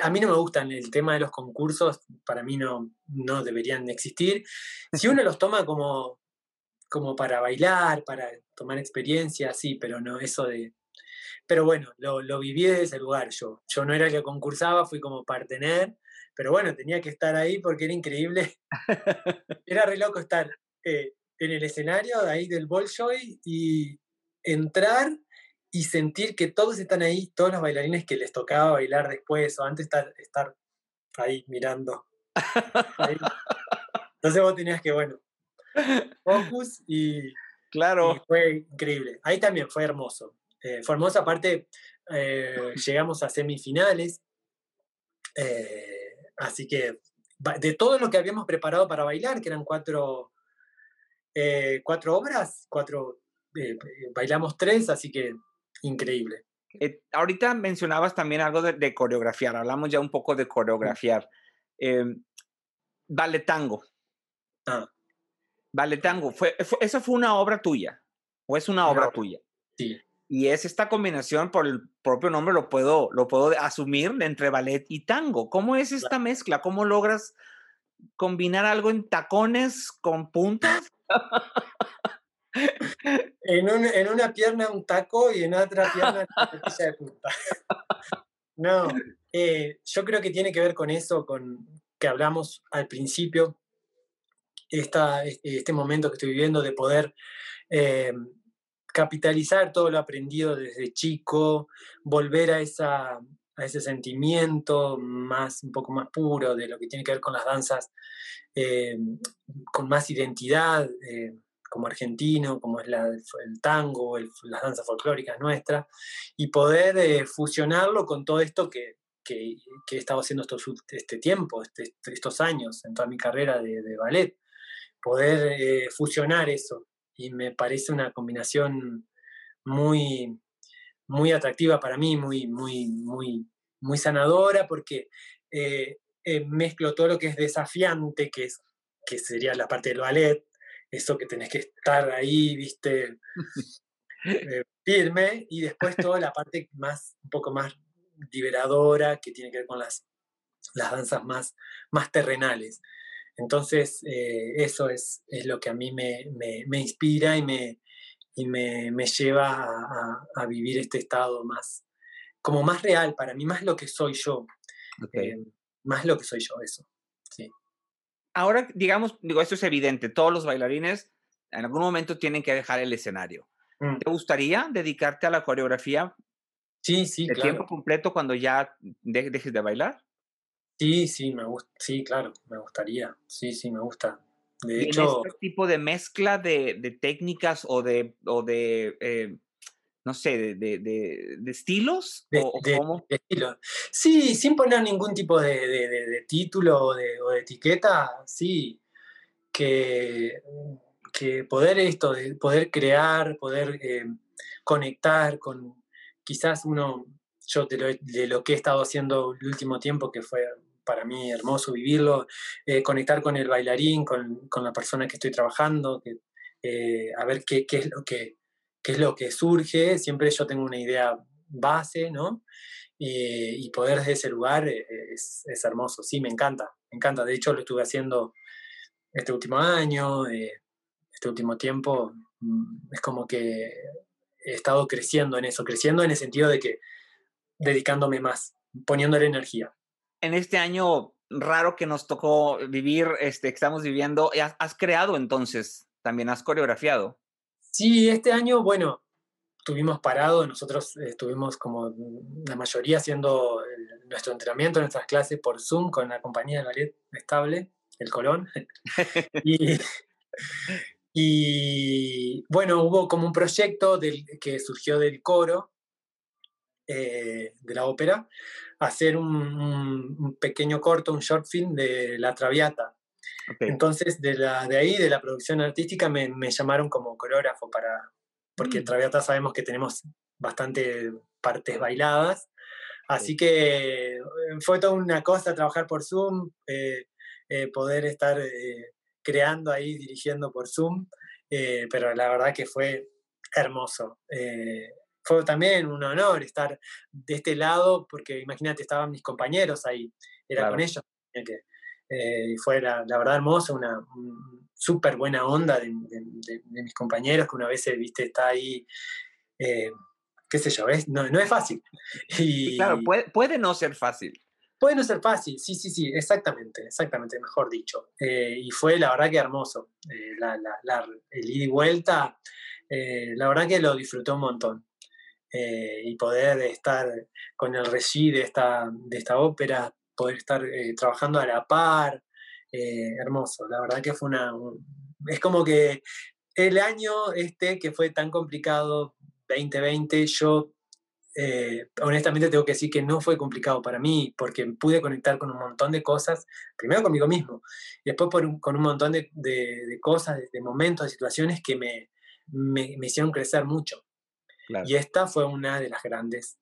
a mí no me gustan el tema de los concursos, para mí no, no deberían existir. Si uno los toma como, como para bailar, para tomar experiencia, sí, pero no eso de... Pero bueno, lo, lo viví desde ese lugar yo. Yo no era el que concursaba, fui como partener, pero bueno, tenía que estar ahí porque era increíble. era re loco estar eh, en el escenario de ahí del Bolshoi y entrar y sentir que todos están ahí, todos los bailarines que les tocaba bailar después o antes estar, estar ahí mirando. Entonces vos tenías que, bueno, focus y, claro. fue increíble. Ahí también fue hermoso. Eh, fue hermoso, aparte eh, llegamos a semifinales, eh, así que de todo lo que habíamos preparado para bailar, que eran cuatro, cuatro obras, cuatro, bailamos tres, así que Increíble. Eh, ahorita mencionabas también algo de, coreografiar, hablamos ya un poco de coreografiar. Eh, vale Tango. Ah. Vale Tango, fue, ¿eso fue una obra tuya? ¿O es una obra tuya? Sí. Y es esta combinación, por el propio nombre lo puedo, lo puedo asumir, entre ballet y tango. ¿Cómo es esta mezcla? ¿Cómo logras combinar algo en tacones con puntas? en, una pierna un taco y en otra pierna una de punta. No, eh, yo creo que tiene que ver con eso, con que hablamos al principio, esta, este momento que estoy viviendo de poder eh, capitalizar todo lo aprendido desde chico, volver a, esa, a ese sentimiento más, un poco más puro de lo que tiene que ver con las danzas, eh, con más identidad como argentino, como es la, el tango, las danzas folclóricas nuestras, y poder eh, fusionarlo con todo esto que, que, que, he estado haciendo estos, este tiempo, este, estos años, en toda mi carrera de, de ballet, poder eh, fusionar eso. Y me parece una combinación muy, muy atractiva para mí, muy, muy, muy, muy sanadora, porque eh, mezclo todo lo que es desafiante, que, es, que sería la parte del ballet, eso que tenés que estar ahí, viste, eh, firme, y después toda la parte más, un poco más liberadora, que tiene que ver con las, las danzas más, más terrenales. Entonces, eh, eso es, es, lo que a mí me, me, inspira y, me, y me, me lleva a, a, vivir este estado más, como más real para mí, más lo que soy yo. Eh, más lo que soy yo, eso. Sí ahora, digamos, digo, esto es evidente, todos los bailarines en algún momento tienen que dejar el escenario. Mm. ¿Te gustaría dedicarte a la coreografía? Sí, sí, de tiempo completo cuando ya dejes de bailar? Sí, sí, me gusta, sí, claro, me gustaría. Sí, sí, me gusta. De hecho, este tipo de mezcla de, de técnicas o de, o de eh, no sé, de, de, estilos? De, o, cómo? Sí, sin poner ningún tipo de, título o de, etiqueta, sí, que, que poder esto, poder crear, poder eh, conectar con quizás uno, yo de lo, que he estado haciendo el último tiempo, que fue para mí hermoso vivirlo, eh, conectar con el bailarín, con, con, la persona que estoy trabajando, que, eh, a ver qué, qué, es lo que qué es lo que surge, siempre yo tengo una idea base, ¿no? Y, poder desde ese lugar eh, es, hermoso, sí, me encanta, me encanta. De hecho, lo estuve haciendo este último año, eh, este último tiempo, mm, es como que he estado creciendo en eso, creciendo en el sentido de que dedicándome más, poniéndole energía. En este año raro que nos tocó vivir, este, que estamos viviendo, has creado entonces también has coreografiado. Sí, este año, bueno, estuvimos parados, nosotros estuvimos como la mayoría haciendo nuestro entrenamiento, nuestras clases por Zoom con la compañía de ballet estable, el Colón. y, y, bueno, hubo como un proyecto del, que surgió del coro eh, de la ópera, hacer un, pequeño corto, un short film de La Traviata. Entonces, de, la, de ahí, de la producción artística, me, me llamaron como coreógrafo para, porque en mm. Traviata sabemos que tenemos bastante partes bailadas. Así que eh, fue toda una cosa trabajar por Zoom, eh, eh, poder estar creando ahí, dirigiendo por Zoom, pero la verdad que fue hermoso. fue también un honor estar de este lado, porque imagínate, estaban mis compañeros ahí, era con ellos. Y fue la, verdad hermoso, una, súper buena onda de, mis compañeros, que una vez, viste, está ahí, eh, qué sé yo, No, es fácil. Y, claro, puede, no ser fácil. Puede no ser fácil, sí, sí, sí, exactamente, exactamente, mejor dicho. Eh, y fue la verdad que hermoso. Eh, el ida y vuelta, la verdad que lo disfruté un montón. y poder estar con el regi de esta, de esta ópera, poder estar trabajando a la par, eh, hermoso. La verdad que fue una... es como que el año este que fue tan complicado, 2020, yo eh, honestamente tengo que decir que no fue complicado para mí, porque pude conectar con un montón de cosas, primero conmigo mismo, y después con un montón de, cosas, de, momentos, de situaciones que me, me, hicieron crecer mucho. Y esta fue una de las grandes,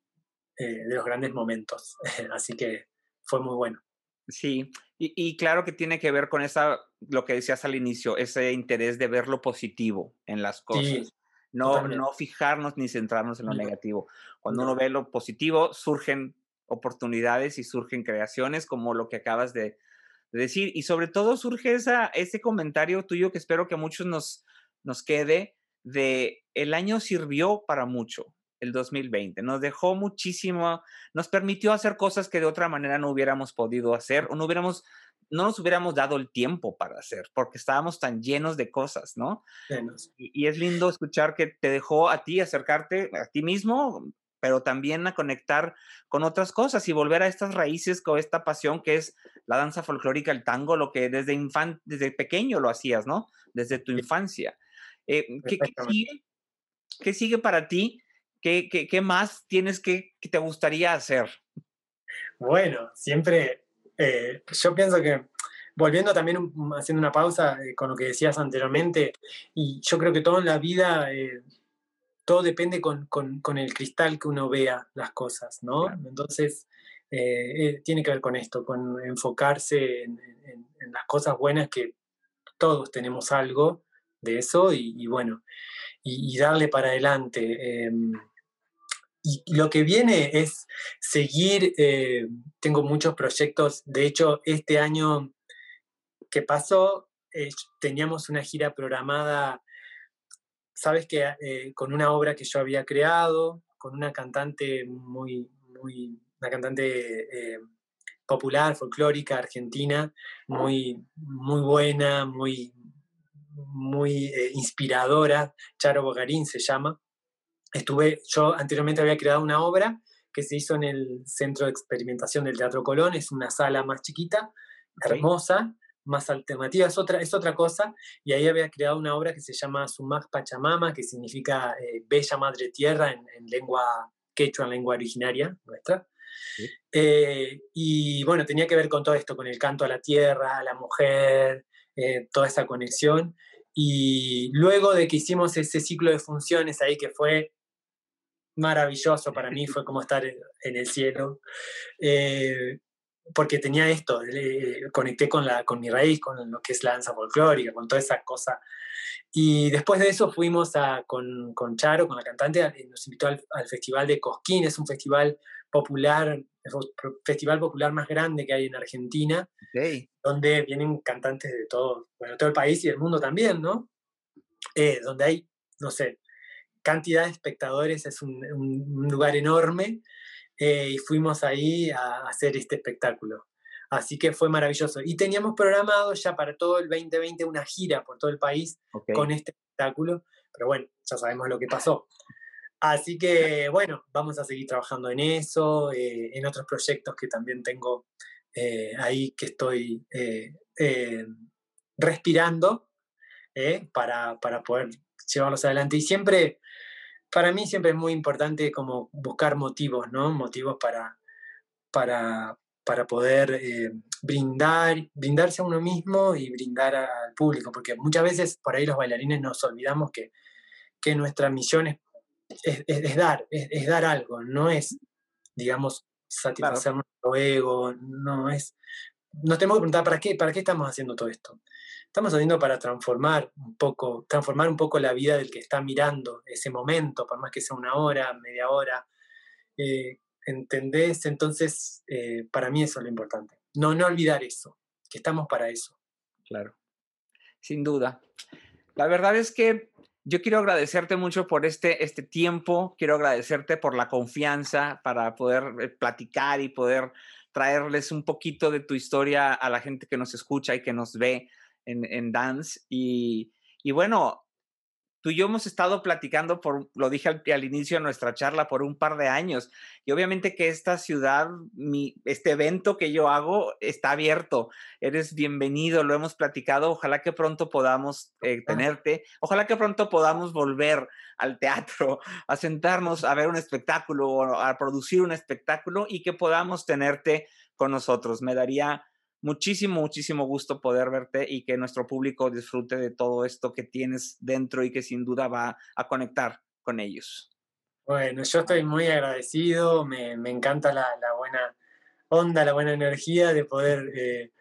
eh, de los grandes momentos, así que fue muy bueno. Sí, y, claro que tiene que ver con esa, lo que decías al inicio, ese interés de ver lo positivo en las cosas. no, no fijarnos ni centrarnos en lo negativo. Cuando uno ve lo positivo, surgen oportunidades y surgen creaciones como lo que acabas de, decir. Y sobre todo surge esa, ese comentario tuyo que espero que a muchos nos, nos quede de el año sirvió para mucho el 2020. Nos dejó muchísimo, nos permitió hacer cosas que de otra manera no hubiéramos podido hacer o no hubiéramos, no nos hubiéramos dado el tiempo para hacer porque estábamos tan llenos de cosas, ¿no? Y, es lindo escuchar que te dejó a ti acercarte a ti mismo, pero también a conectar con otras cosas y volver a estas raíces con esta pasión que es la danza folclórica, el tango, lo que desde, infan desde pequeño lo hacías, ¿no? Desde tu infancia. Eh, ¿qué, sigue, ¿Qué sigue para ti ¿Qué, más tienes que, te gustaría hacer? Bueno, siempre, eh, yo pienso que, volviendo también, haciendo una pausa eh, con lo que decías anteriormente, y yo creo que todo en la vida, eh, todo depende con, el cristal que uno vea las cosas, ¿no? Entonces, tiene que ver con esto, con enfocarse en, las cosas buenas que todos tenemos algo de eso y, bueno, y, darle para adelante. Y lo que viene es seguir, eh, tengo muchos proyectos, de hecho este año que pasó eh, teníamos una gira programada, sabes que eh, con una obra que yo había creado, con una cantante muy, muy, una cantante popular, folclórica, argentina, muy, muy buena, muy, muy inspiradora, Charo Bogarín se llama estuve, yo anteriormente había creado una obra que se hizo en el Centro de Experimentación del Teatro Colón, es una sala más chiquita, hermosa, más alternativa, es otra, es otra cosa, y ahí había creado una obra que se llama Sumac Pachamama, que significa eh, Bella Madre Tierra en, lengua quechua, en lengua originaria nuestra. Eh, y bueno, tenía que ver con todo esto, con el canto a la tierra, a la mujer, eh, toda esa conexión. Y luego de que hicimos ese ciclo de funciones ahí que fue maravilloso para mí, fue como estar en el cielo, eh, porque tenía esto, conecté con, la, con mi raíz, con lo que es la danza folclórica, con toda esa cosa. Y después de eso fuimos a, con, con, Charo, con la cantante, nos invitó al, Festival de Cosquín, es un festival popular, el festival popular más grande que hay en Argentina, donde vienen cantantes de todo, bueno, todo el país y el mundo también, ¿no? Eh, donde hay, no sé, cantidad de espectadores, es un, lugar enorme, eh, y fuimos ahí a hacer este espectáculo. Así que fue maravilloso. Y teníamos programado ya para todo el 2020 una gira por todo el país con este espectáculo, pero bueno, ya sabemos lo que pasó. Así que bueno, vamos a seguir trabajando en eso, eh, en otros proyectos que también tengo eh, ahí que estoy eh, respirando para, para poder llevarlos adelante. Y siempre, para mí siempre es muy importante como buscar motivos, ¿no? Motivos para, para, para poder brindar, brindarse a uno mismo y brindar al público, porque muchas veces por ahí los bailarines nos olvidamos que, que nuestra misión es es, dar, es, dar algo, no es, digamos, satisfacer nuestro ego, no es... Nos tenemos que preguntar, ¿para qué, ¿para qué estamos haciendo todo esto? Estamos haciendo para transformar un poco, transformar un poco la vida del que está mirando ese momento, por más que sea una hora, media hora. Eh, ¿Entendés? Entonces, eh, para mí eso es lo importante. No, no olvidar eso, que estamos para eso. Claro, sin duda. La verdad es que yo quiero agradecerte mucho por este, este tiempo, quiero agradecerte por la confianza para poder eh, platicar y poder traerles un poquito de tu historia a la gente que nos escucha y que nos ve en, en Dance. Y, y bueno, tú y yo hemos estado platicando, por, lo dije al, inicio de nuestra charla, por un par de años. Y obviamente que esta ciudad, mi, este evento que yo hago está abierto. Eres bienvenido, lo hemos platicado. Ojalá que pronto podamos eh, tenerte. Ojalá que pronto podamos volver al teatro, a sentarnos a ver un espectáculo, a producir un espectáculo y que podamos tenerte con nosotros. Me daría muchísimo, muchísimo gusto poder verte y que nuestro público disfrute de todo esto que tienes dentro y que sin duda va a conectar con ellos. Bueno, yo estoy muy agradecido, me, encanta la, buena onda, la buena energía de poder eh,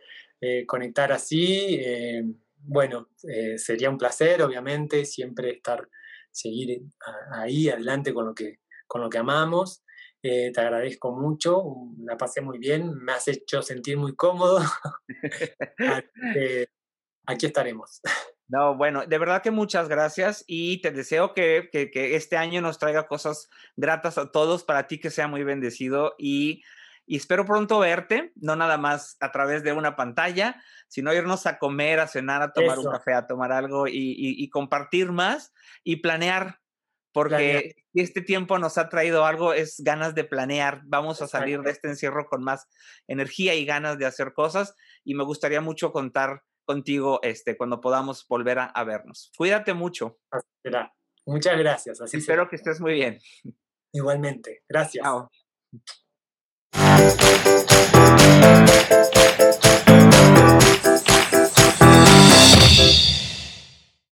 eh, conectar así. Eh, bueno, sería un placer, obviamente, siempre estar, seguir ahí adelante con lo que, con lo que amamos. Eh, te agradezco mucho, la pasé muy bien, me has hecho sentir muy cómodo. aquí estaremos. No, bueno, de verdad que muchas gracias y te deseo que, que, este año nos traiga cosas gratas a todos, para ti que sea muy bendecido y, y, espero pronto verte, no nada más a través de una pantalla, sino irnos a comer, a cenar, a tomar un café, a tomar algo y, y, y compartir más y planear porque si este tiempo nos ha traído algo, es ganas de planear. Vamos a salir de este encierro con más energía y ganas de hacer cosas. Y me gustaría mucho contar contigo este, cuando podamos volver a, vernos. Cuídate mucho. Ah, Muchas gracias. Espero que estés muy bien. Igualmente. Gracias. Chao.